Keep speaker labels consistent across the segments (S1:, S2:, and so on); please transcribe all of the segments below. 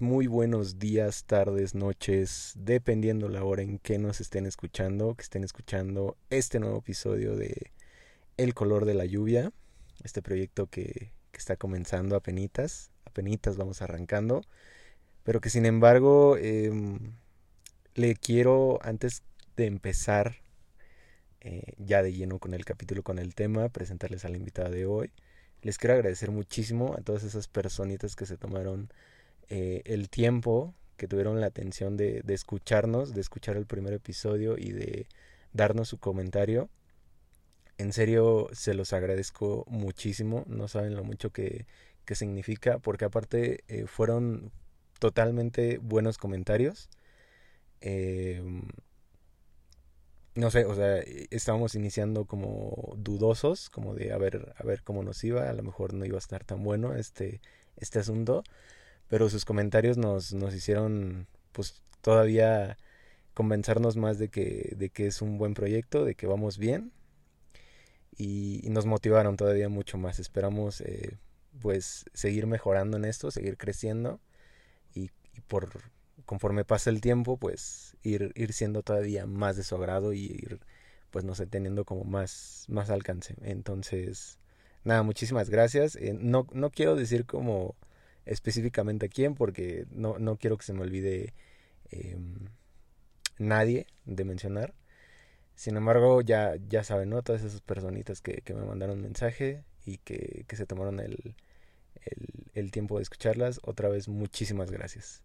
S1: Muy buenos días, tardes, noches, dependiendo la hora en que nos estén escuchando, que estén escuchando este nuevo episodio de El color de la lluvia, este proyecto que, que está comenzando a penitas, a penitas vamos arrancando, pero que sin embargo em, le quiero, antes de empezar eh, ya de lleno con el capítulo, con el tema, presentarles a la invitada de hoy. Les quiero agradecer muchísimo a todas esas personitas que se tomaron eh, el tiempo, que tuvieron la atención de, escucharnos, de escuchar el primer episodio y de darnos su comentario. En serio, se los agradezco muchísimo. No saben lo mucho que, que significa, porque aparte eh, fueron totalmente buenos comentarios. Eh, no sé, o sea, estábamos iniciando como dudosos, como de a ver, a ver cómo nos iba, a lo mejor no iba a estar tan bueno este, este asunto, pero sus comentarios nos, nos hicieron pues todavía convencernos más de que, de que es un buen proyecto, de que vamos bien y, nos motivaron todavía mucho más. Esperamos eh, pues seguir mejorando en esto, seguir creciendo y, y por conforme pasa el tiempo, pues ir, ir siendo todavía más de su agrado y ir, pues no sé, teniendo como más, más alcance. Entonces, nada, muchísimas gracias. Eh, no, no quiero decir como específicamente a quién, porque no, no quiero que se me olvide eh, nadie de mencionar. Sin embargo, ya, ya saben, ¿no? Todas esas personitas que, que me mandaron mensaje y que, que se tomaron el, el, el tiempo de escucharlas. Otra vez, muchísimas gracias.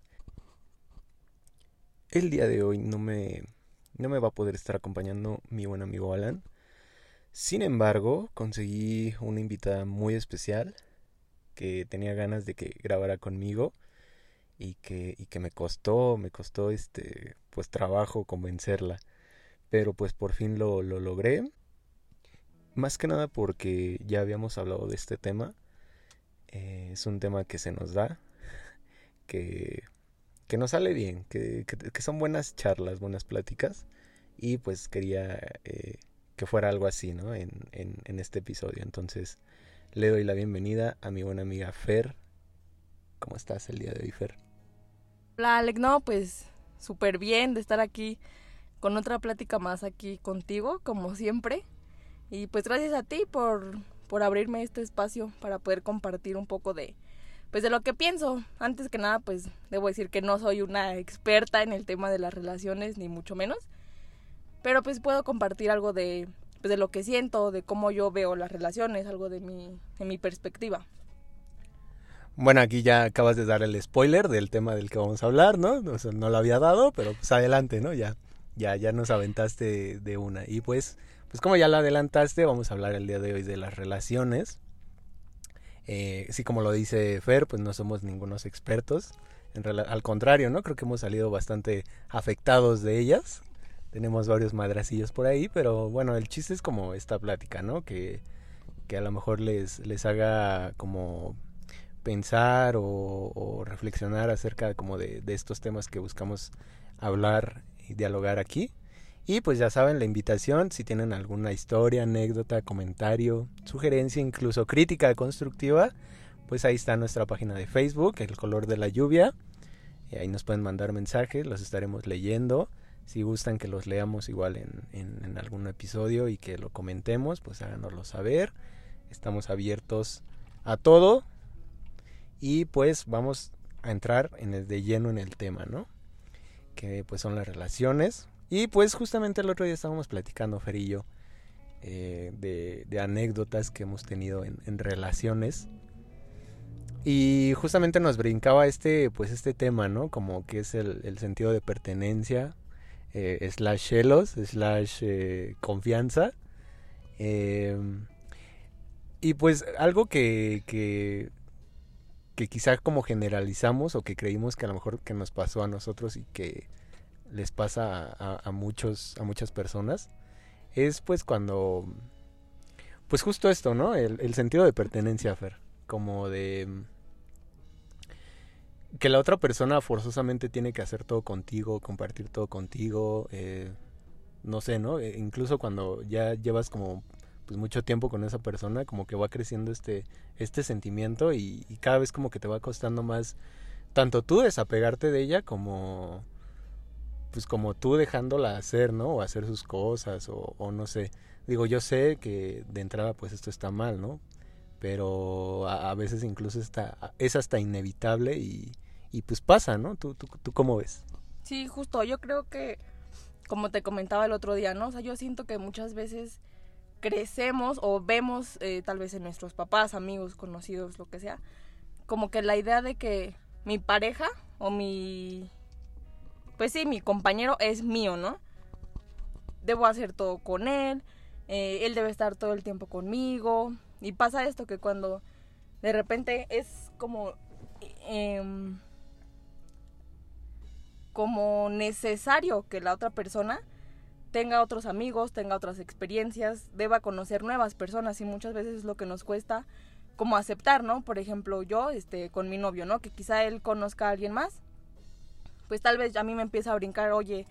S1: El día de hoy no me, no me va a poder estar acompañando mi buen amigo Alan. Sin embargo, conseguí una invitada muy especial que tenía ganas de que grabara conmigo y que, y que me costó, me costó este, pues trabajo convencerla. Pero pues por fin lo, lo logré. Más que nada porque ya habíamos hablado de este tema. Eh, es un tema que se nos da, que que nos sale bien, que, que, son buenas charlas, buenas pláticas. Y pues quería eh, que fuera algo así, ¿no? En, en, en, este episodio. Entonces le doy la bienvenida a mi buena amiga Fer. ¿Cómo estás el día de hoy, Fer?
S2: Hola, Alec. No, pues súper bien de estar aquí con otra plática más aquí contigo, como siempre. Y pues gracias a ti por, por abrirme este espacio para poder compartir un poco de, pues de lo que pienso. Antes que nada, pues debo decir que no soy una experta en el tema de las relaciones, ni mucho menos. Pero pues puedo compartir algo de, pues, de lo que siento, de cómo yo veo las relaciones, algo de mi, de mi perspectiva.
S1: Bueno, aquí ya acabas de dar el spoiler del tema del que vamos a hablar, ¿no? No lo había dado, pero pues adelante, ¿no? Ya, ya, ya nos aventaste de una. Y pues, pues como ya lo adelantaste, vamos a hablar el día de hoy de las relaciones. Eh, sí, como lo dice Fer, pues no somos ningunos expertos. Al contrario, ¿no? Creo que hemos salido bastante afectados de ellas. Tenemos varios madracillos por ahí, pero bueno, el chiste es como esta plática, ¿no? Que, que a lo mejor les, les haga como pensar o, reflexionar acerca como de, de estos temas que buscamos hablar y dialogar aquí. Y pues ya saben la invitación, si tienen alguna historia, anécdota, comentario, sugerencia, incluso crítica constructiva, pues ahí está nuestra página de Facebook, El color de la lluvia. Y ahí nos pueden mandar mensajes, los estaremos leyendo. Si gustan que los leamos igual en, algún episodio y que lo comentemos, pues háganoslo saber. Estamos abiertos a todo. Y pues vamos a entrar en el de lleno en el tema, ¿no? Que pues son las relaciones, y pues justamente el otro día estábamos platicando, Fer y yo, eh, de, de, anécdotas que hemos tenido en, relaciones. Y justamente nos brincaba este, pues este tema, ¿no? Como que es el sentido de pertenencia, eh, slash celos, slash eh, confianza. y pues algo que, que, que quizá como generalizamos o que creímos que a lo mejor que nos pasó a nosotros y que les pasa a, a, muchos a muchas personas es pues cuando pues justo esto no el, el, sentido de pertenencia Fer como de que la otra persona forzosamente tiene que hacer todo contigo compartir todo contigo eh, no sé no e incluso cuando ya llevas como pues mucho tiempo con esa persona como que va creciendo este este sentimiento y, cada vez como que te va costando más tanto tú desapegarte de ella como pues como tú dejándola hacer, ¿no? O hacer sus cosas o, o no sé. Digo, yo sé que de entrada pues esto está mal, ¿no? Pero a, veces incluso está, es hasta inevitable y, y pues pasa, ¿no? ¿Tú, tú, ¿Tú cómo ves?
S2: Sí, justo, yo creo que, como te comentaba el otro día, ¿no? O sea, yo siento que muchas veces crecemos o vemos eh, tal vez en nuestros papás, amigos, conocidos, lo que sea, como que la idea de que mi pareja o mi, pues sí, mi compañero es mío, ¿no? Debo hacer todo con él, eh, él debe estar todo el tiempo conmigo. Y pasa esto que cuando de repente es como... Em, como necesario que la otra persona tenga otros amigos, tenga otras experiencias, deba conocer nuevas personas y muchas veces es lo que nos cuesta como aceptar, ¿no? Por ejemplo, yo este con mi novio, ¿no? Que quizá él conozca a alguien más. Pues tal vez a mí me empieza a brincar, "Oye,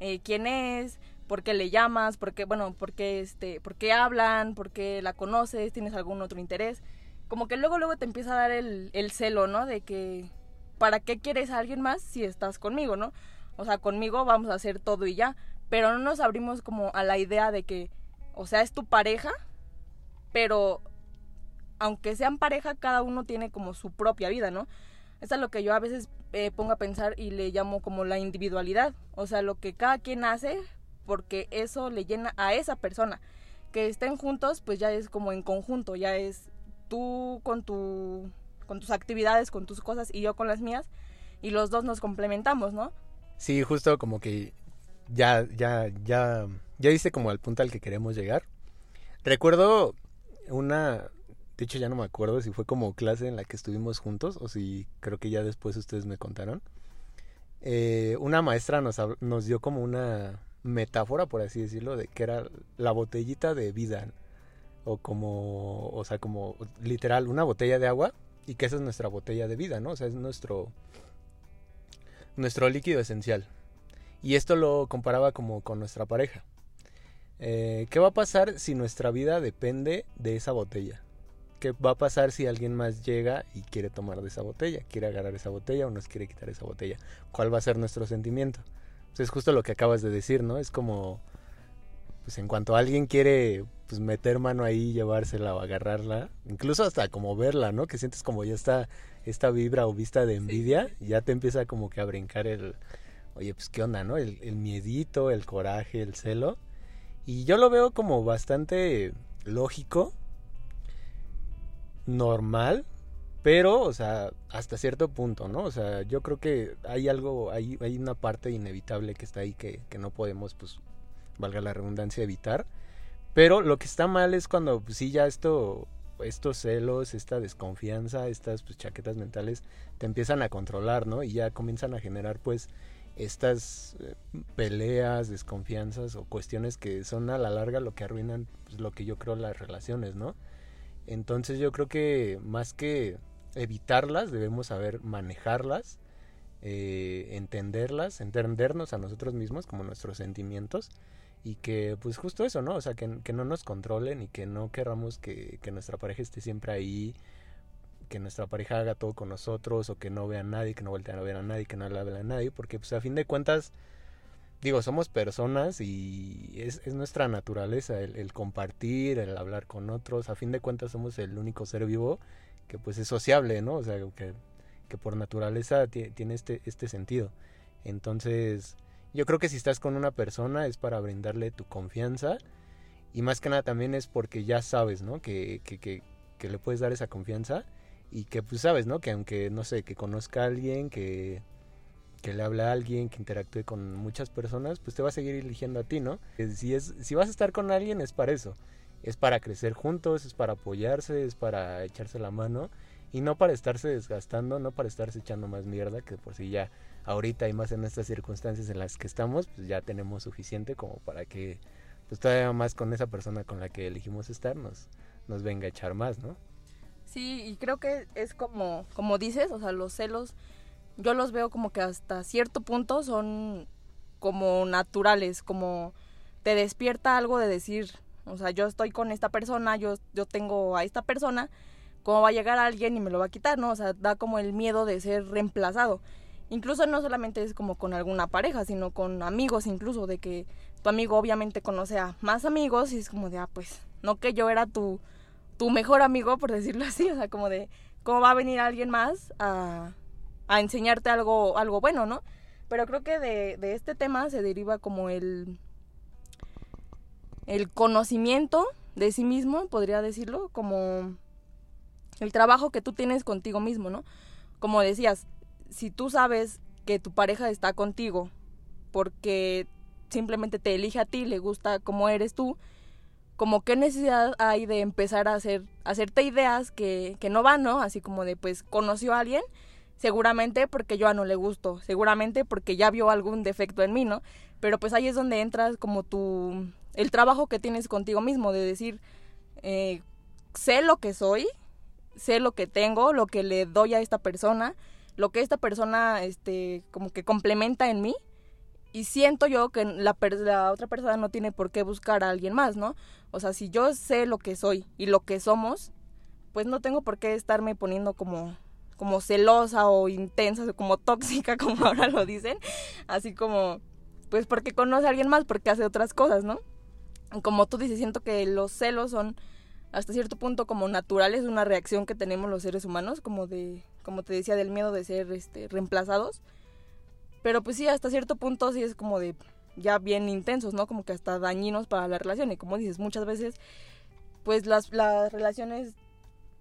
S2: eh, ¿quién es? ¿Por qué le llamas? ¿Por qué, bueno, por qué este, por qué hablan? ¿Por qué la conoces? ¿Tienes algún otro interés?" Como que luego luego te empieza a dar el, el celo, ¿no? De que ¿para qué quieres a alguien más si estás conmigo, no? O sea, conmigo vamos a hacer todo y ya, pero no nos abrimos como a la idea de que, o sea, es tu pareja, pero aunque sean pareja, cada uno tiene como su propia vida, ¿no? Eso es lo que yo a veces eh, pongo a pensar y le llamo como la individualidad, o sea, lo que cada quien hace porque eso le llena a esa persona. Que estén juntos, pues ya es como en conjunto, ya es tú con tu con tus actividades, con tus cosas y yo con las mías y los dos nos complementamos, ¿no?
S1: Sí, justo como que ya ya ya ya dice como al punto al que queremos llegar. Recuerdo una de hecho ya no me acuerdo si fue como clase en la que estuvimos juntos o si creo que ya después ustedes me contaron. Eh, una maestra nos, nos dio como una metáfora, por así decirlo, de que era la botellita de vida. O como, o sea, como literal, una botella de agua y que esa es nuestra botella de vida, ¿no? O sea, es nuestro, nuestro líquido esencial. Y esto lo comparaba como con nuestra pareja. Eh, ¿Qué va a pasar si nuestra vida depende de esa botella? ¿Qué va a pasar si alguien más llega y quiere tomar de esa botella? ¿Quiere agarrar esa botella o nos quiere quitar esa botella? ¿Cuál va a ser nuestro sentimiento? Pues es justo lo que acabas de decir, ¿no? Es como, pues en cuanto alguien quiere pues meter mano ahí, llevársela o agarrarla, incluso hasta como verla, ¿no? Que sientes como ya está esta vibra o vista de envidia, ya te empieza como que a brincar el, oye, pues qué onda, ¿no? El, el miedito, el coraje, el celo. Y yo lo veo como bastante lógico, normal, pero, o sea, hasta cierto punto, ¿no? O sea, yo creo que hay algo, hay, hay una parte inevitable que está ahí que, que no podemos, pues, valga la redundancia, evitar. Pero lo que está mal es cuando pues, sí ya esto, estos celos, esta desconfianza, estas pues, chaquetas mentales te empiezan a controlar, ¿no? Y ya comienzan a generar pues estas eh, peleas, desconfianzas o cuestiones que son a la larga lo que arruinan pues, lo que yo creo las relaciones, ¿no? Entonces yo creo que más que evitarlas, debemos saber manejarlas, eh, entenderlas, entendernos a nosotros mismos como nuestros sentimientos y que pues justo eso, ¿no? O sea, que, que no nos controlen y que no queramos que, que, nuestra pareja esté siempre ahí, que nuestra pareja haga todo con nosotros o que no vea a nadie, que no volteen a ver a nadie, que no le hable a nadie, porque pues a fin de cuentas, digo, somos personas y es, es nuestra naturaleza el, el, compartir, el hablar con otros, a fin de cuentas somos el único ser vivo que pues es sociable, ¿no? O sea, que, que por naturaleza tiene este, este sentido. Entonces, yo creo que si estás con una persona es para brindarle tu confianza y más que nada también es porque ya sabes, ¿no? Que, que, que, que le puedes dar esa confianza y que pues sabes, ¿no? Que aunque, no sé, que conozca a alguien, que, que le hable a alguien, que interactúe con muchas personas, pues te va a seguir eligiendo a ti, ¿no? Si, es, si vas a estar con alguien es para eso, es para crecer juntos, es para apoyarse, es para echarse la mano y no para estarse desgastando, no para estarse echando más mierda, que por si ya ahorita y más en estas circunstancias en las que estamos, pues ya tenemos suficiente como para que pues todavía más con esa persona con la que elegimos estar nos, nos venga a echar más, ¿no?
S2: Sí, y creo que es como, como dices, o sea, los celos, yo los veo como que hasta cierto punto son como naturales, como te despierta algo de decir, o sea, yo estoy con esta persona, yo, yo tengo a esta persona, cómo va a llegar alguien y me lo va a quitar, ¿no? O sea, da como el miedo de ser reemplazado. Incluso no solamente es como con alguna pareja, sino con amigos incluso, de que tu amigo obviamente conoce a más amigos y es como de, ah, pues, no que yo era tu, tu mejor amigo, por decirlo así, o sea, como de, ¿cómo va a venir alguien más a, a enseñarte algo, algo bueno, ¿no? Pero creo que de, de este tema se deriva como el, el conocimiento de sí mismo, podría decirlo, como el trabajo que tú tienes contigo mismo, ¿no? Como decías, si tú sabes que tu pareja está contigo porque simplemente te elige a ti, le gusta como eres tú, como qué necesidad hay de empezar a hacer, hacerte ideas que, que no van, ¿no? Así como de, pues, conoció a alguien, seguramente porque yo a no le gusto, seguramente porque ya vio algún defecto en mí, ¿no? Pero pues ahí es donde entras como tu, el trabajo que tienes contigo mismo, de decir, eh, sé lo que soy, sé lo que tengo, lo que le doy a esta persona, lo que esta persona, este, como que complementa en mí, y siento yo que la, la otra persona no tiene por qué buscar a alguien más, ¿no? O sea, si yo sé lo que soy y lo que somos, pues no tengo por qué estarme poniendo como como celosa o intensa o como tóxica como ahora lo dicen, así como pues porque conoce a alguien más, porque hace otras cosas, ¿no? Como tú dices, siento que los celos son hasta cierto punto como naturales, una reacción que tenemos los seres humanos, como de como te decía del miedo de ser este reemplazados. Pero pues sí, hasta cierto punto sí es como de ya bien intensos, ¿no? Como que hasta dañinos para la relación y como dices, muchas veces pues las, las relaciones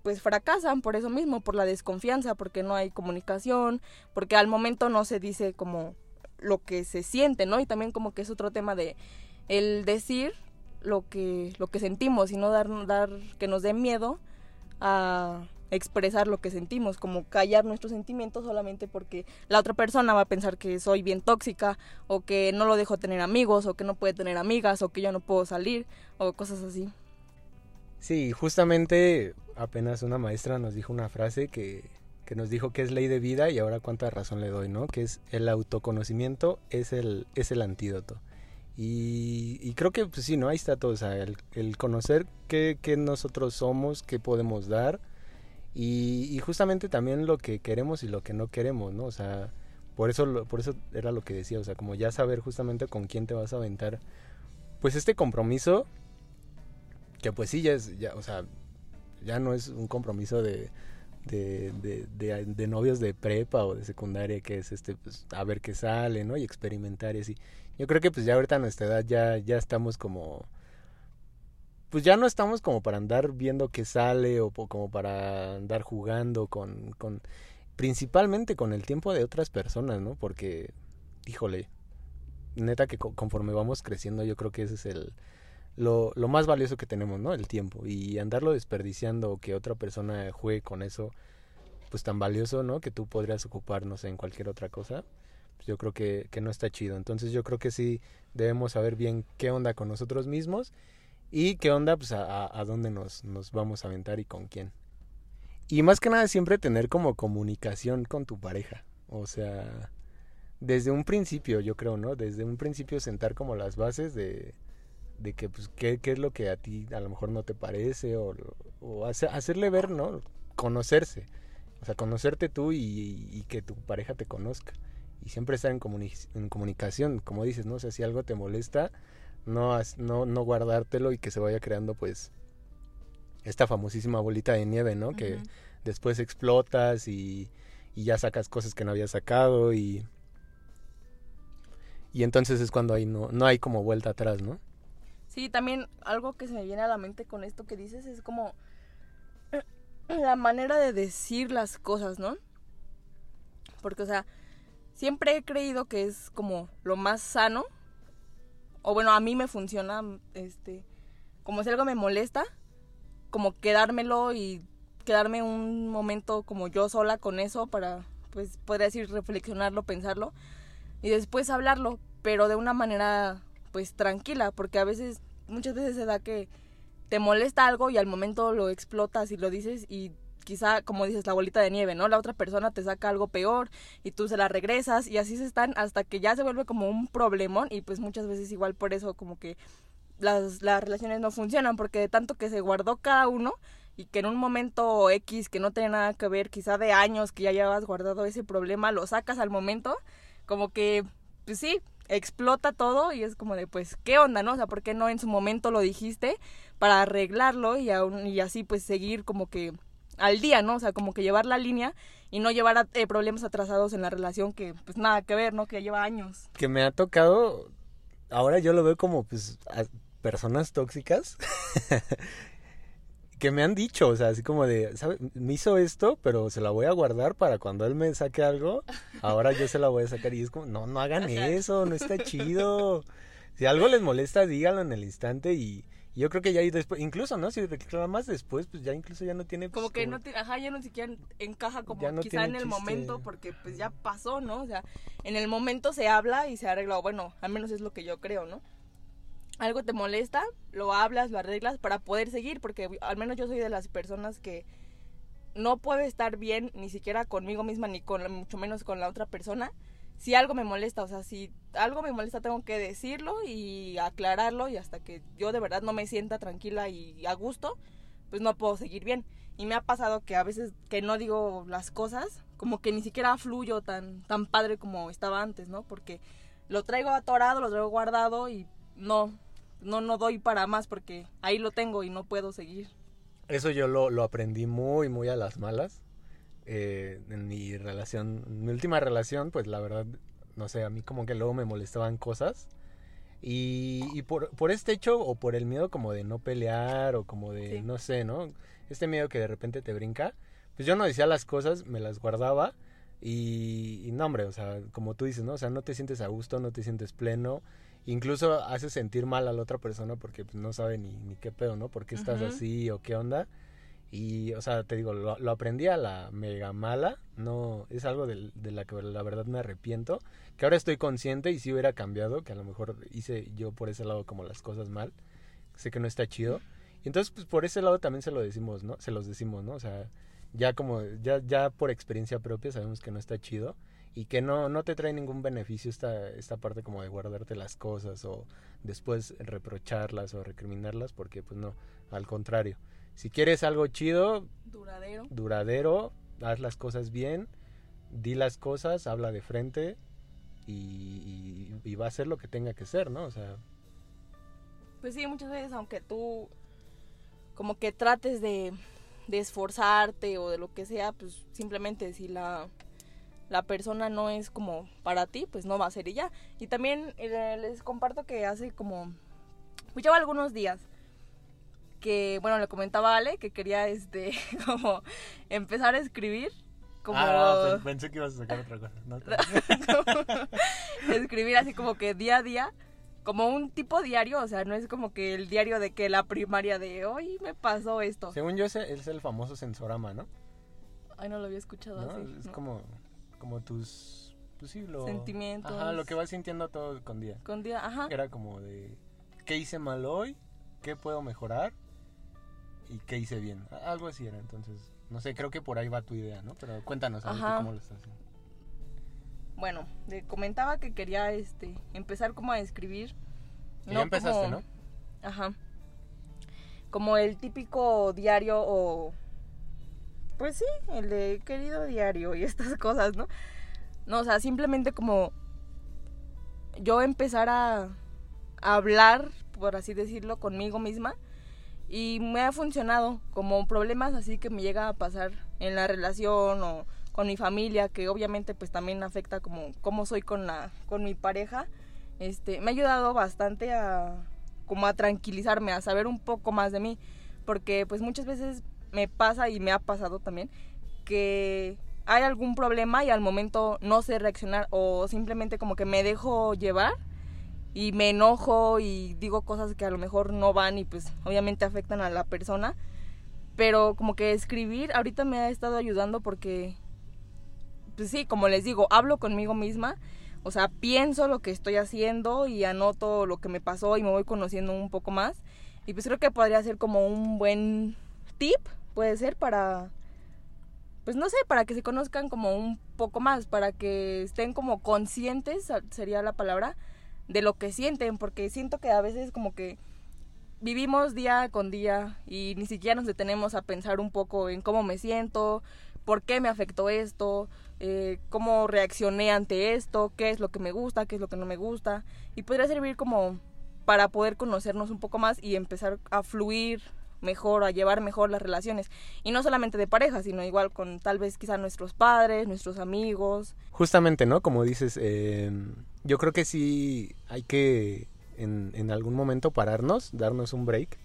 S2: pues fracasan por eso mismo, por la desconfianza, porque no hay comunicación, porque al momento no se dice como lo que se siente, ¿no? Y también como que es otro tema de el decir lo que lo que sentimos y no dar dar que nos dé miedo a expresar lo que sentimos, como callar nuestros sentimientos solamente porque la otra persona va a pensar que soy bien tóxica o que no lo dejo tener amigos o que no puede tener amigas o que yo no puedo salir o cosas así.
S1: Sí, justamente apenas una maestra nos dijo una frase que, que nos dijo que es ley de vida y ahora cuánta razón le doy, ¿no? Que es el autoconocimiento es el, es el antídoto. Y, creo que pues sí, ¿no? Ahí está todo, o sea, el, el conocer qué, qué, nosotros somos, qué podemos dar y, y, justamente también lo que queremos y lo que no queremos, ¿no? O sea, por eso, por eso era lo que decía, o sea, como ya saber justamente con quién te vas a aventar, pues este compromiso, que pues sí, ya es, ya, o sea, ya no es un compromiso de, de, de, de, novios de prepa o de secundaria que es este pues a ver qué sale no y experimentar y así yo creo que pues ya ahorita a nuestra edad ya ya estamos como pues ya no estamos como para andar viendo qué sale o como para andar jugando con principalmente con el tiempo de otras personas no porque híjole neta que conforme vamos creciendo yo creo que ese es el lo, más valioso que tenemos, ¿no? El tiempo. Y andarlo desperdiciando o que otra persona juegue con eso, pues tan valioso, ¿no? Que tú podrías ocuparnos en cualquier otra cosa, pues yo creo que, que no está chido. Entonces yo creo que sí debemos saber bien qué onda con nosotros mismos y qué onda, pues a, a dónde nos, nos vamos a aventar y con quién. Y más que nada siempre tener como comunicación con tu pareja. O sea, desde un principio, yo creo, ¿no? Desde un principio sentar como las bases de de que pues qué, qué es lo que a ti a lo mejor no te parece o, o hacerle ver, ¿no? Conocerse. O sea, conocerte tú y, y, que tu pareja te conozca. Y siempre estar en, comuni en comunicación, como dices, ¿no? O sea, si algo te molesta, no, no, no guardártelo y que se vaya creando pues esta famosísima bolita de nieve, ¿no? Uh -huh. Que después explotas y, y ya sacas cosas que no habías sacado y... Y entonces es cuando hay no, no hay como vuelta atrás, ¿no?
S2: Sí, también algo que se me viene a la mente con esto que dices es como la manera de decir las cosas, ¿no? Porque, o sea, siempre he creído que es como lo más sano, o bueno, a mí me funciona, este, como si algo me molesta, como quedármelo y quedarme un momento como yo sola con eso para, pues, podría decir, reflexionarlo, pensarlo, y después hablarlo, pero de una manera pues tranquila, porque a veces, muchas veces se da que te molesta algo y al momento lo explotas y lo dices y quizá, como dices, la bolita de nieve, ¿no? La otra persona te saca algo peor y tú se la regresas y así se están hasta que ya se vuelve como un problemón y pues muchas veces igual por eso como que las, las relaciones no funcionan porque de tanto que se guardó cada uno y que en un momento X que no tiene nada que ver, quizá de años que ya llevas guardado ese problema, lo sacas al momento, como que, pues sí, explota todo y es como de, pues, ¿qué onda, no? O sea, ¿por qué no en su momento lo dijiste para arreglarlo y, aún, y así pues seguir como que al día, ¿no? O sea, como que llevar la línea y no llevar a, eh, problemas atrasados en la relación que pues nada que ver, ¿no? Que lleva años.
S1: Que me ha tocado, ahora yo lo veo como pues a personas tóxicas que me han dicho, o sea, así como de, ¿sabe? Me hizo esto, pero se la voy a guardar para cuando él me saque algo, ahora yo se la voy a sacar y es como, no, no hagan eso, no está chido. Si algo les molesta, díganlo en el instante y yo creo que ya después, incluso, ¿no? Si reclamas después, pues ya incluso ya no tiene...
S2: Pues, como que no tiene, ajá, ya no siquiera encaja como quizá en el momento, porque pues ya pasó, ¿no? O sea, en el momento se habla y se arregla, bueno, al menos es lo que yo creo, ¿no? Algo te molesta, lo hablas, lo arreglas para poder seguir, porque al menos yo soy de las personas que no puede estar bien ni siquiera conmigo misma ni con mucho menos con la otra persona si algo me molesta, o sea, si algo me molesta tengo que decirlo y aclararlo y hasta que yo de verdad no me sienta tranquila y a gusto, pues no puedo seguir bien. Y me ha pasado que a veces que no digo las cosas, como que ni siquiera fluyo tan, tan padre como estaba antes, ¿no? Porque lo traigo atorado, lo traigo guardado y no, no, no doy para más porque ahí lo tengo y no puedo seguir.
S1: Eso yo lo, lo aprendí muy, muy a las malas eh, en mi relación, mi última relación, pues la verdad, no sé, a mí como que luego me molestaban cosas. Y, y por, por este hecho o por el miedo como de no pelear o como de, no sé, ¿no? Este miedo que de repente te brinca, pues yo no decía las cosas, me las guardaba y, y no, hombre, o sea, como tú dices, ¿no? O sea, no te sientes a gusto, no te sientes pleno, incluso hace sentir mal a la otra persona porque pues, no sabe ni, ni qué pedo, ¿no? ¿Por qué estás así o qué onda? Y, o sea, te digo, lo, aprendí a la mega mala. No, es algo de, la que la verdad me arrepiento. Que ahora estoy consciente y si hubiera cambiado, que a lo mejor hice yo por ese lado como las cosas mal. Sé que no está chido. Y entonces, pues por ese lado también se lo decimos, ¿no? Se los decimos, ¿no? O sea, ya como, ya, ya por experiencia propia sabemos que no está chido y que no, no te trae ningún beneficio esta, esta parte como de guardarte las cosas o después reprocharlas o recriminarlas, porque pues no, al contrario. Si quieres algo chido,
S2: duradero,
S1: duradero, haz las cosas bien, di las cosas, habla de frente y, va a ser lo que tenga que ser, ¿no? O sea...
S2: Pues sí, muchas veces aunque tú como que trates de, de esforzarte o de lo que sea, pues simplemente si la, la persona no es como para ti, pues no va a ser ella. Y también eh, les comparto que hace como, pues lleva algunos días que, bueno, le comentaba a Ale que quería, este, como empezar a escribir. Como...
S1: Ah, pensé que ibas a sacar otra
S2: cosa. escribir así como que día a día, como un tipo diario, o sea, no es como que el diario de que la primaria de hoy me pasó esto.
S1: Según yo, ese es el famoso sensorama, ¿no?
S2: Ay, no lo había escuchado así.
S1: Es como, como tus, pues sí, lo...
S2: Sentimientos.
S1: Ajá, lo que vas sintiendo todo con día.
S2: Con día, ajá.
S1: Era como de, ¿qué hice mal hoy? ¿Qué puedo mejorar? Y qué hice bien. Algo así era, entonces, no sé, creo que por ahí va tu idea, ¿no? Pero cuéntanos, a ver cómo lo estás haciendo.
S2: Bueno, le comentaba que quería este empezar como a escribir.
S1: No ya empezaste, ¿no?
S2: Ajá. Como el típico diario o pues sí, el de querido diario y estas cosas, ¿no? No, o sea, simplemente como yo empezar a hablar, por así decirlo, conmigo misma y me ha funcionado como problemas así que me llega a pasar en la relación o con mi familia que obviamente pues también afecta como cómo soy con la con mi pareja este me ha ayudado bastante a como a tranquilizarme a saber un poco más de mí porque pues muchas veces me pasa y me ha pasado también que hay algún problema y al momento no sé reaccionar o simplemente como que me dejo llevar y me enojo y digo cosas que a lo mejor no van y pues obviamente afectan a la persona. Pero como que escribir ahorita me ha estado ayudando porque, pues sí, como les digo, hablo conmigo misma. O sea, pienso lo que estoy haciendo y anoto lo que me pasó y me voy conociendo un poco más. Y pues creo que podría ser como un buen tip, puede ser, para, pues no sé, para que se conozcan como un poco más, para que estén como conscientes, sería la palabra, de lo que sienten, porque siento que a veces como que vivimos día con día y ni siquiera nos detenemos a pensar un poco en cómo me siento, por qué me afectó esto, eh, cómo reaccioné ante esto, qué es lo que me gusta, qué es lo que no me gusta. Y podría servir como para poder conocernos un poco más y empezar a fluir mejor, a llevar mejor las relaciones. Y no solamente de pareja, sino igual con tal vez quizá nuestros padres, nuestros amigos.
S1: Justamente, ¿no? Como dices, eh, yo creo que sí hay que en, en algún momento pararnos, darnos un break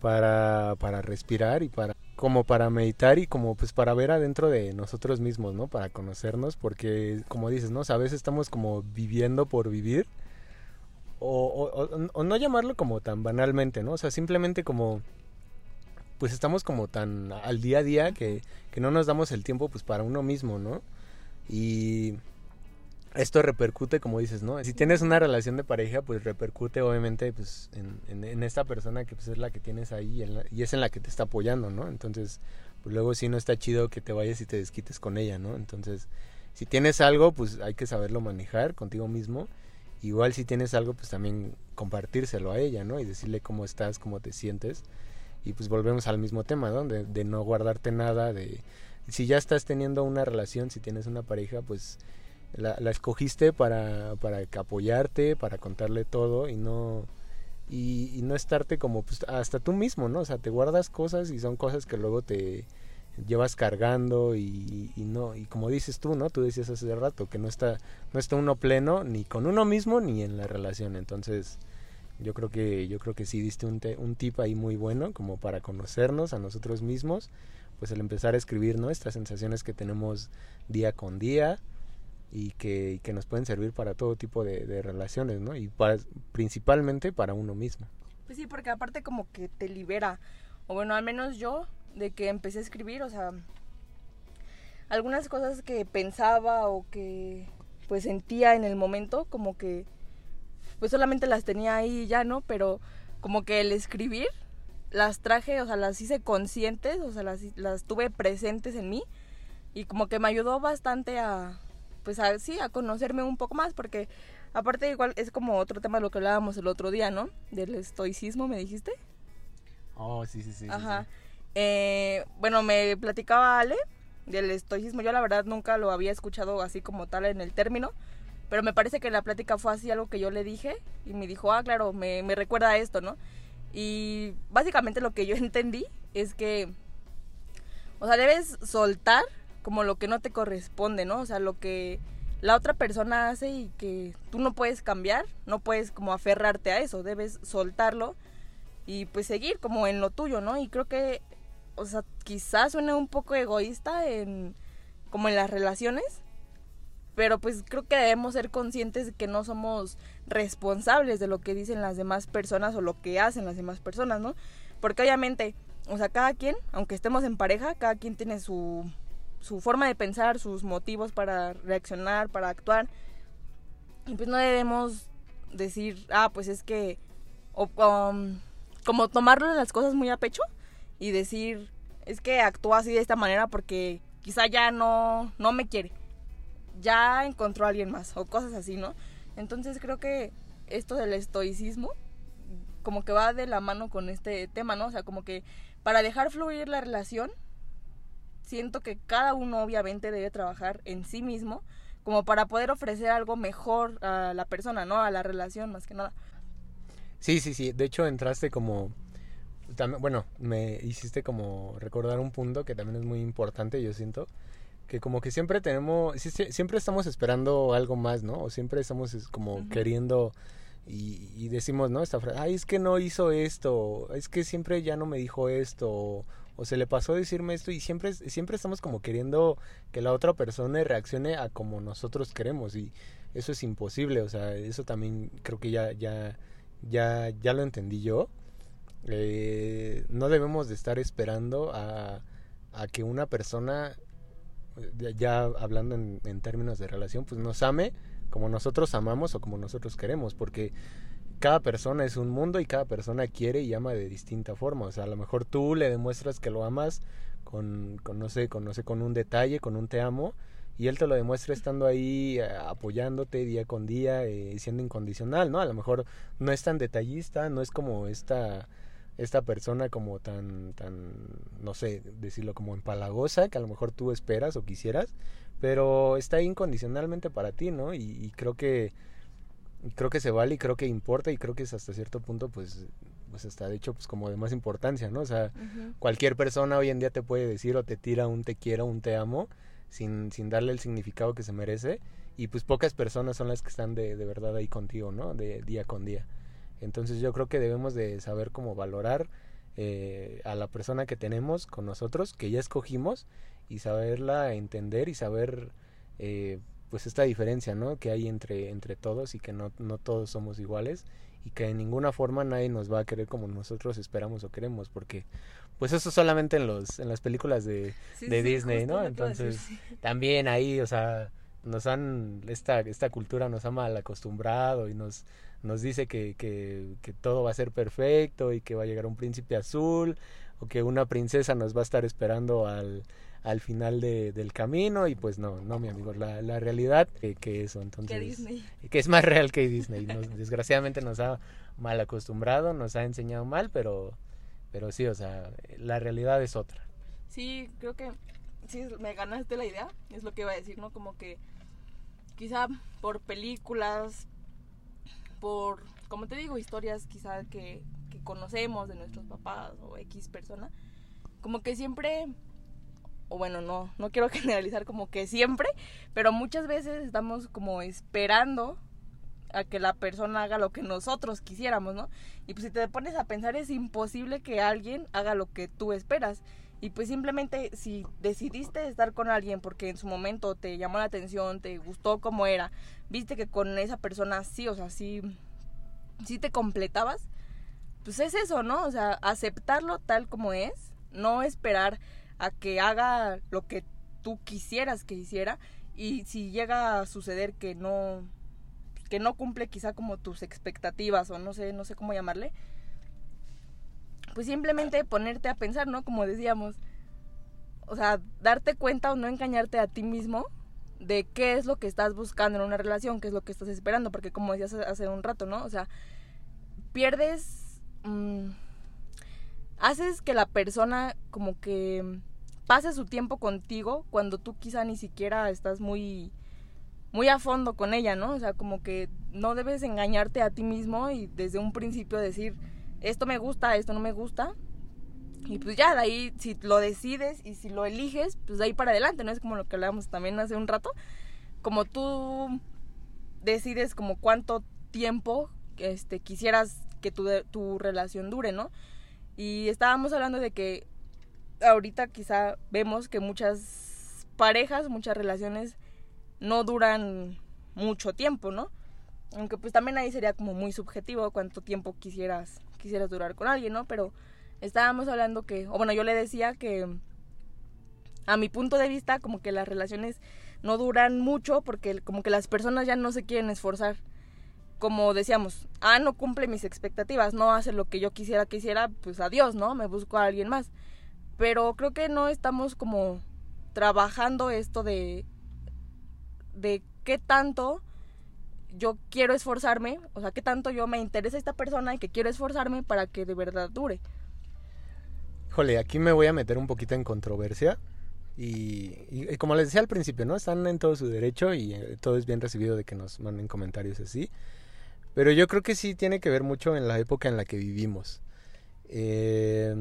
S1: para, para respirar y para como para meditar y como pues para ver adentro de nosotros mismos, ¿no? Para conocernos, porque como dices, ¿no? a veces estamos como viviendo por vivir o, o, no llamarlo como tan banalmente, ¿no? O sea, simplemente como pues estamos como tan al día a día que, que no nos damos el tiempo pues para uno mismo, ¿no? Y esto repercute, como dices, ¿no? Si tienes una relación de pareja, pues repercute obviamente pues, en, en, esta persona que pues, es la que tienes ahí y, es en la que te está apoyando, ¿no? Entonces, pues luego sí no está chido que te vayas y te desquites con ella, ¿no? Entonces, si tienes algo, pues hay que saberlo manejar contigo mismo. Igual si tienes algo, pues también compartírselo a ella, ¿no? Y decirle cómo estás, cómo te sientes. Y pues volvemos al mismo tema, ¿no? De, de no guardarte nada, de... Si ya estás teniendo una relación, si tienes una pareja, pues la, la escogiste para, para apoyarte, para contarle todo y no, y, no estarte como pues, hasta tú mismo, ¿no? O sea, te guardas cosas y son cosas que luego te llevas cargando y, y, no y como dices tú, ¿no? Tú decías hace rato que no está no está uno pleno ni con uno mismo ni en la relación, entonces yo creo que yo creo que sí diste un, un tip ahí muy bueno como para conocernos a nosotros mismos, pues el empezar a escribir, ¿no? Estas sensaciones que tenemos día con día, y que, que, nos pueden servir para todo tipo de, relaciones, ¿no? Y principalmente para uno mismo.
S2: Pues sí, porque aparte como que te libera, o bueno, al menos yo, de que empecé a escribir, o sea, algunas cosas que pensaba o que pues sentía en el momento, como que pues solamente las tenía ahí ya, ¿no? Pero como que el escribir las traje, o sea, las hice conscientes, o sea, las, las tuve presentes en mí y como que me ayudó bastante a, pues así, a conocerme un poco más, porque aparte igual es como otro tema de lo que hablábamos el otro día, ¿no? Del estoicismo, ¿me dijiste?
S1: Oh, sí, sí, sí.
S2: Ajá. Eh, bueno, me platicaba Ale del estoicismo, yo la verdad nunca lo había escuchado así como tal en el término, pero me parece que la plática fue así algo que yo le dije y me dijo, ah, claro, me, me recuerda a esto, ¿no? Y básicamente lo que yo entendí es que, o sea, debes soltar como lo que no te corresponde, ¿no? O sea, lo que la otra persona hace y que tú no puedes cambiar, no puedes como aferrarte a eso, debes soltarlo y pues seguir como en lo tuyo, ¿no? Y creo que, o sea, quizás suene un poco egoísta en como en las relaciones, pero pues creo que debemos ser conscientes de que no somos responsables de lo que dicen las demás personas o lo que hacen las demás personas, ¿no? Porque obviamente, o sea, cada quien, aunque estemos en pareja, cada quien tiene su su forma de pensar, sus motivos para reaccionar, para actuar. Y pues no debemos decir, ah, pues es que, o, um, como tomarlo las cosas muy a pecho y decir, es que actúa así de esta manera porque quizá ya no, no me quiere, ya encontró a alguien más o cosas así, ¿no? Entonces creo que esto del estoicismo como que va de la mano con este tema, ¿no? O sea, como que para dejar fluir la relación siento que cada uno obviamente debe trabajar en sí mismo como para poder ofrecer algo mejor a la persona, ¿no? A la relación más que nada.
S1: Sí, sí, sí. De hecho entraste como... También, bueno, me hiciste como recordar un punto que también es muy importante, yo siento, que como que siempre tenemos, siempre estamos esperando algo más, ¿no? O siempre estamos como queriendo y, y, decimos, ¿no? Esta frase, ay, es que no hizo esto, es que siempre ya no me dijo esto, o se le pasó a decirme esto y siempre, siempre estamos como queriendo que la otra persona reaccione a como nosotros queremos y eso es imposible, o sea, eso también creo que ya, ya, ya, ya lo entendí yo. Eh, no debemos de estar esperando a, a que una persona, ya hablando en, en términos de relación, pues nos ame como nosotros amamos o como nosotros queremos, porque cada persona es un mundo y cada persona quiere y ama de distinta forma. O sea, a lo mejor tú le demuestras que lo amas con, con no sé, con, no sé, con un detalle, con un te amo, y él te lo demuestra estando ahí eh, apoyándote día con día, eh, siendo incondicional, ¿no? A lo mejor no es tan detallista, no es como esta esta persona como tan, tan, no sé, decirlo como empalagosa, que a lo mejor tú esperas o quisieras, pero está incondicionalmente para ti, ¿no? Y, creo que, creo que se vale y creo que importa y creo que es hasta cierto punto, pues, pues está de hecho, pues como de más importancia, ¿no? O sea, cualquier persona hoy en día te puede decir o te tira un te quiero, un te amo, sin, sin darle el significado que se merece, y pues pocas personas son las que están de, de verdad ahí contigo, ¿no? De día con día. Entonces yo creo que debemos de saber cómo valorar eh, a la persona que tenemos con nosotros, que ya escogimos, y saberla entender y saber eh, pues esta diferencia ¿no? que hay entre, entre todos y que no, no todos somos iguales y que de ninguna forma nadie nos va a querer como nosotros esperamos o queremos porque pues eso solamente en los en las películas de, de Disney no entonces también ahí o sea nos han esta esta cultura nos ha mal acostumbrado y nos nos dice que, que, que, todo va a ser perfecto y que va a llegar un príncipe azul o que una princesa nos va a estar esperando al, al final de, del camino y pues no, no mi amigo, la, la realidad que, que eso, entonces...
S2: Que Disney.
S1: Que es más real que Disney, desgraciadamente nos ha mal acostumbrado, nos ha enseñado mal, pero, pero sí, o sea, la realidad es otra.
S2: Sí, creo que sí, me ganaste la idea, es lo que iba a decir, ¿no? Como que quizá por películas, por, como te digo, historias quizá que, que conocemos de nuestros papás o X persona, como que siempre, o bueno, no, no quiero generalizar como que siempre, pero muchas veces estamos como esperando a que la persona haga lo que nosotros quisiéramos, ¿no? Y pues si te pones a pensar es imposible que alguien haga lo que tú esperas. Y pues simplemente si decidiste estar con alguien porque en su momento te llamó la atención, te gustó como era, viste que con esa persona sí, o sea, sí, sí te completabas, pues es eso, ¿no? O sea, aceptarlo tal como es, no esperar a que haga lo que tú quisieras que hiciera y si llega a suceder que no que no cumple quizá como tus expectativas o no sé, no sé cómo llamarle, pues simplemente ponerte a pensar, ¿no? Como decíamos, o sea, darte cuenta o no engañarte a ti mismo de qué es lo que estás buscando en una relación, qué es lo que estás esperando, porque como decías hace un rato, ¿no? O sea, pierdes, mm, haces que la persona como que pase su tiempo contigo cuando tú quizá ni siquiera estás muy muy a fondo con ella, ¿no? O sea, como que no debes engañarte a ti mismo y desde un principio decir, esto me gusta, esto no me gusta. Y pues ya, de ahí, si lo decides y si lo eliges, pues de ahí para adelante, ¿no? Es como lo que hablábamos también hace un rato. Como tú decides como cuánto tiempo este, quisieras que tu, tu relación dure, ¿no? Y estábamos hablando de que ahorita quizá vemos que muchas parejas, muchas relaciones no duran mucho tiempo, ¿no? Aunque pues también ahí sería como muy subjetivo cuánto tiempo quisieras quisieras durar con alguien, ¿no? Pero estábamos hablando que, o bueno, yo le decía que a mi punto de vista como que las relaciones no duran mucho porque como que las personas ya no se quieren esforzar. Como decíamos, ah, no cumple mis expectativas, no hace lo que yo quisiera que hiciera, pues adiós, ¿no? Me busco a alguien más. Pero creo que no estamos como trabajando esto de de qué tanto yo quiero esforzarme, o sea, qué tanto yo me interesa esta persona y que quiero esforzarme para que de verdad dure.
S1: Híjole, aquí me voy a meter un poquito en controversia. Y, como les decía al principio, ¿no? Están en todo su derecho y eh, todo es bien recibido de que nos manden comentarios así. Pero yo creo que sí tiene que ver mucho en la época en la que vivimos. Eh,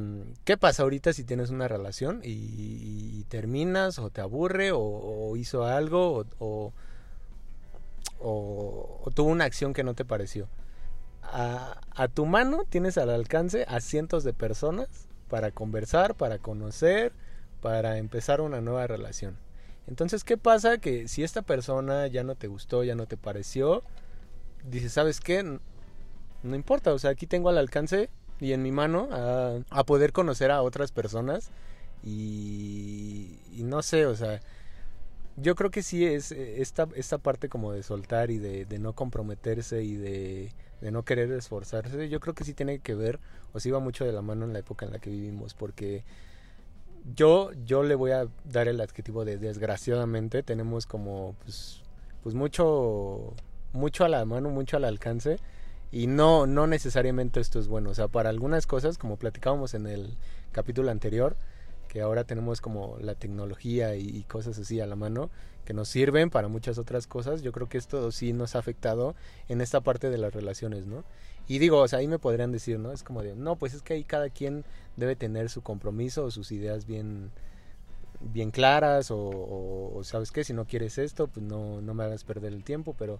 S1: ¿Qué pasa ahorita si tienes una relación y, terminas o te aburre o, hizo algo o tuvo una acción que no te pareció. A, a, tu mano tienes al alcance a cientos de personas para conversar, para conocer, para empezar una nueva relación. Entonces, ¿qué pasa? Que si esta persona ya no te gustó, ya no te pareció, dices, ¿sabes qué? No importa, o sea, aquí tengo al alcance y en mi mano a, poder conocer a otras personas y, y no sé, o sea, yo creo que sí es eh, esta, esta parte como de soltar y de, no comprometerse y de, no querer esforzarse, yo creo que sí tiene que ver, o sí va mucho de la mano en la época en la que vivimos, porque yo, yo le voy a dar el adjetivo de desgraciadamente, tenemos como pues, pues mucho, mucho a la mano, mucho al alcance, Y no, no necesariamente esto es bueno. O sea, para algunas cosas, como platicábamos en el capítulo anterior, que ahora tenemos como la tecnología y, cosas así a la mano que nos sirven para muchas otras cosas, yo creo que esto sí nos ha afectado en esta parte de las relaciones, ¿no? Y digo, o sea, ahí me podrían decir, ¿no? Es como de, no, pues es que ahí cada quien debe tener su compromiso o sus ideas bien, bien claras o, sabes qué, si no quieres esto, pues no, no me hagas perder el tiempo, pero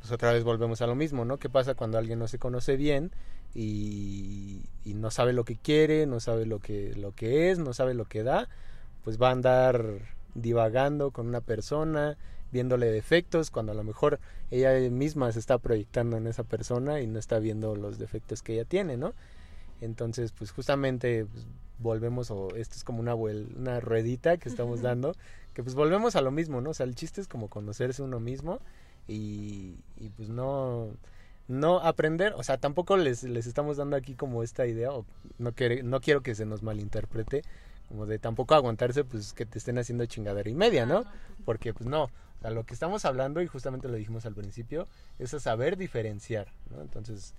S1: pues otra vez volvemos a lo mismo, ¿no? ¿Qué pasa cuando alguien no se conoce bien y, no sabe lo que quiere, no sabe lo que, lo que es, no sabe lo que da? Pues va a andar divagando con una persona, viéndole defectos, cuando a lo mejor ella misma se está proyectando en esa persona y no está viendo los defectos que ella tiene, ¿no? Entonces, pues justamente pues, volvemos, o esto es como una, una ruedita que estamos dando, que pues volvemos a lo mismo, ¿no? O sea, el chiste es como conocerse uno mismo y, y pues no, no aprender, o sea, tampoco les, les estamos dando aquí como esta idea, o no, quiere, no quiero que se nos malinterprete, como de tampoco aguantarse, pues que te estén haciendo chingadera y media, ¿no? Porque pues no, o sea, lo que estamos hablando, y justamente lo dijimos al principio, es a saber diferenciar, ¿no? Entonces,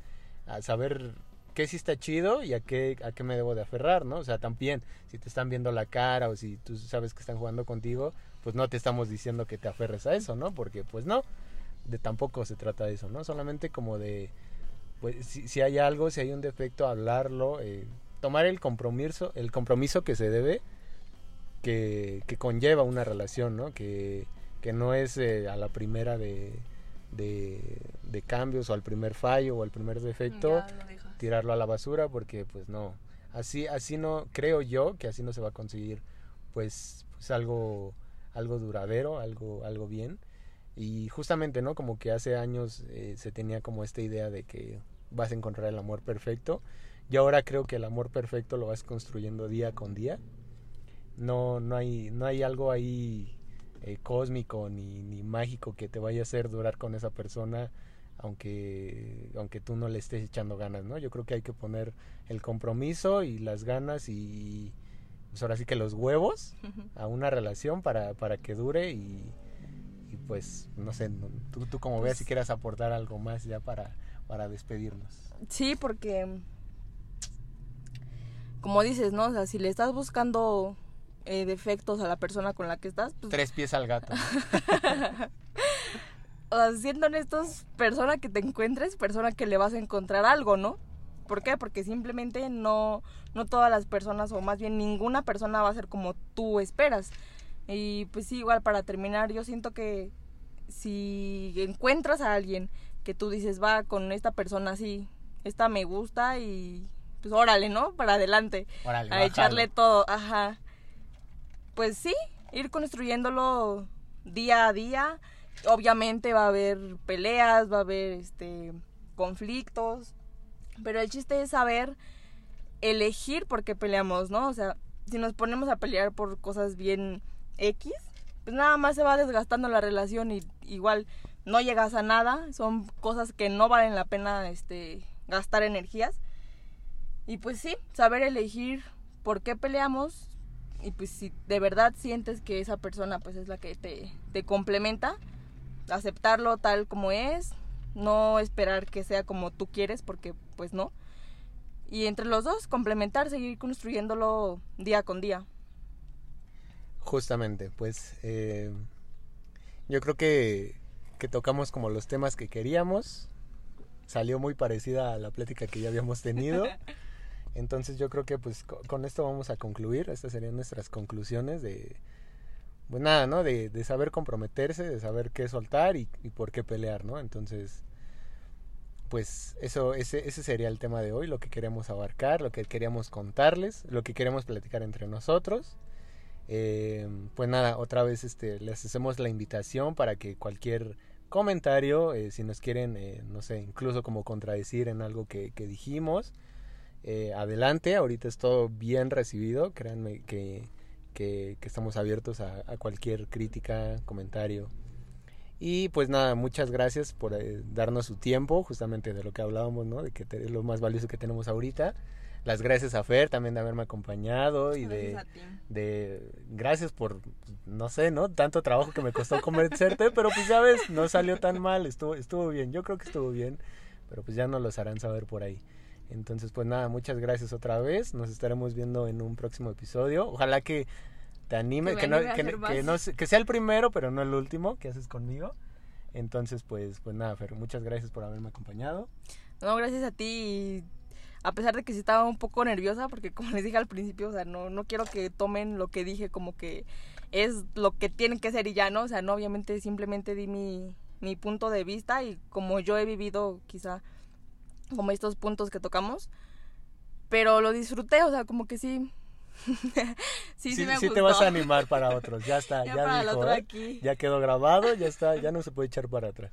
S1: a saber qué sí está chido y a qué, a qué me debo de aferrar, ¿no? O sea, también, si te están viendo la cara o si tú sabes que están jugando contigo, pues no te estamos diciendo que te aferres a eso, ¿no? Porque pues no, de tampoco se trata de eso, ¿no? Solamente como de, pues si, si hay algo, si hay un defecto, hablarlo, eh, tomar el compromiso, el compromiso que se debe, que, que conlleva una relación, ¿no? Que, que no es eh, a la primera de, de, de, cambios o al primer fallo o al primer defecto tirarlo a la basura porque pues no así así no creo yo que así no se va a conseguir pues, pues algo algo duradero algo algo bien y justamente no como que hace años eh, se tenía como esta idea de que vas a encontrar el amor perfecto y ahora creo que el amor perfecto lo vas construyendo día con día. No no hay no hay algo ahí eh, cósmico ni, ni mágico que te vaya a hacer durar con esa persona aunque aunque tú no le estés echando ganas, ¿no? Yo creo que hay que poner el compromiso y las ganas y pues ahora sí que los huevos a una relación para, para que dure y, y pues no sé, tú, tú como veas si pues quieras aportar algo más ya para, para despedirnos.
S2: Sí, porque como dices, ¿no? O sea, si le estás buscando eh, defectos a la persona con la que estás,
S1: pues... Tres pies al gato.
S2: o sea, siendo honestos, persona que te encuentres, persona que le vas a encontrar algo, ¿no? ¿Por qué? Porque simplemente no, no todas las personas, o más bien ninguna persona va a ser como tú esperas. Y pues sí, igual para terminar, yo siento que si encuentras a alguien que tú dices, va con esta persona así, esta me gusta y pues órale, ¿no? Para adelante. a echarle todo, ajá. Pues sí, ir construyéndolo día a día obviamente va a haber peleas, va a haber este conflictos, pero el chiste es saber elegir por qué peleamos, ¿no? O sea, si nos ponemos a pelear por cosas bien X, pues nada más se va desgastando la relación y igual no llegas a nada, son cosas que no valen la pena este gastar energías. Y pues sí, saber elegir por qué peleamos y pues si de verdad sientes que esa persona pues es la que te, te complementa, aceptarlo tal como es, no esperar que sea como tú quieres, porque pues no. Y entre los dos, complementar, seguir construyéndolo día con día.
S1: Justamente, pues eh, yo creo que, que tocamos como los temas que queríamos. Salió muy parecida a la plática que ya habíamos tenido. Entonces yo creo que pues con esto vamos a concluir. Estas serían nuestras conclusiones de, pues nada, ¿no? De, de saber comprometerse, de saber qué soltar y, y, por qué pelear, ¿no? Entonces, pues eso, ese, ese sería el tema de hoy, lo que queremos abarcar, lo que queríamos contarles, lo que queremos platicar entre nosotros. Eh, pues nada, otra vez este, les hacemos la invitación para que cualquier comentario, eh, si nos quieren, eh, no sé, incluso como contradecir en algo que, dijimos, eh, adelante, ahorita es todo bien recibido, créanme que que, estamos abiertos a, cualquier crítica, comentario. Y pues nada, muchas gracias por darnos su tiempo, justamente de lo que hablábamos, ¿no? De que es lo más valioso que tenemos ahorita. Las gracias a Fer también de haberme acompañado y de, de gracias por, no sé, ¿no? Tanto trabajo que me costó convencerte, pero pues ya ves, no salió tan mal, estuvo, estuvo bien, yo creo que estuvo bien. pero pues ya nos los harán saber por ahí. Entonces, pues nada, muchas gracias otra vez. Nos estaremos viendo en un próximo episodio. Ojalá que te anime, que, no, que, no, que sea el primero, pero no el último que haces conmigo. Entonces, pues, pues nada, Fer, muchas gracias por haberme acompañado.
S2: No, gracias a ti. A pesar de que sí estaba un poco nerviosa, porque como les dije al principio, o sea, no, no quiero que tomen lo que dije como que es lo que tienen que ser y ya, ¿no? O sea, no, obviamente simplemente di mi, mi punto de vista y como yo he vivido quizá como estos puntos que tocamos, pero lo disfruté, o sea, como que sí.
S1: sí, sí, sí, te vas a animar para otros, ya está, ya, ¿eh? ya quedó grabado, ya está, ya no se puede echar para atrás.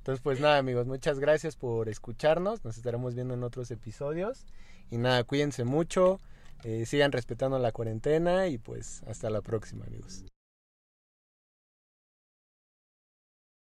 S1: Entonces, pues nada, amigos, muchas gracias por escucharnos, nos estaremos viendo en otros episodios y nada, cuídense mucho, eh, sigan respetando la cuarentena y pues hasta la próxima, amigos.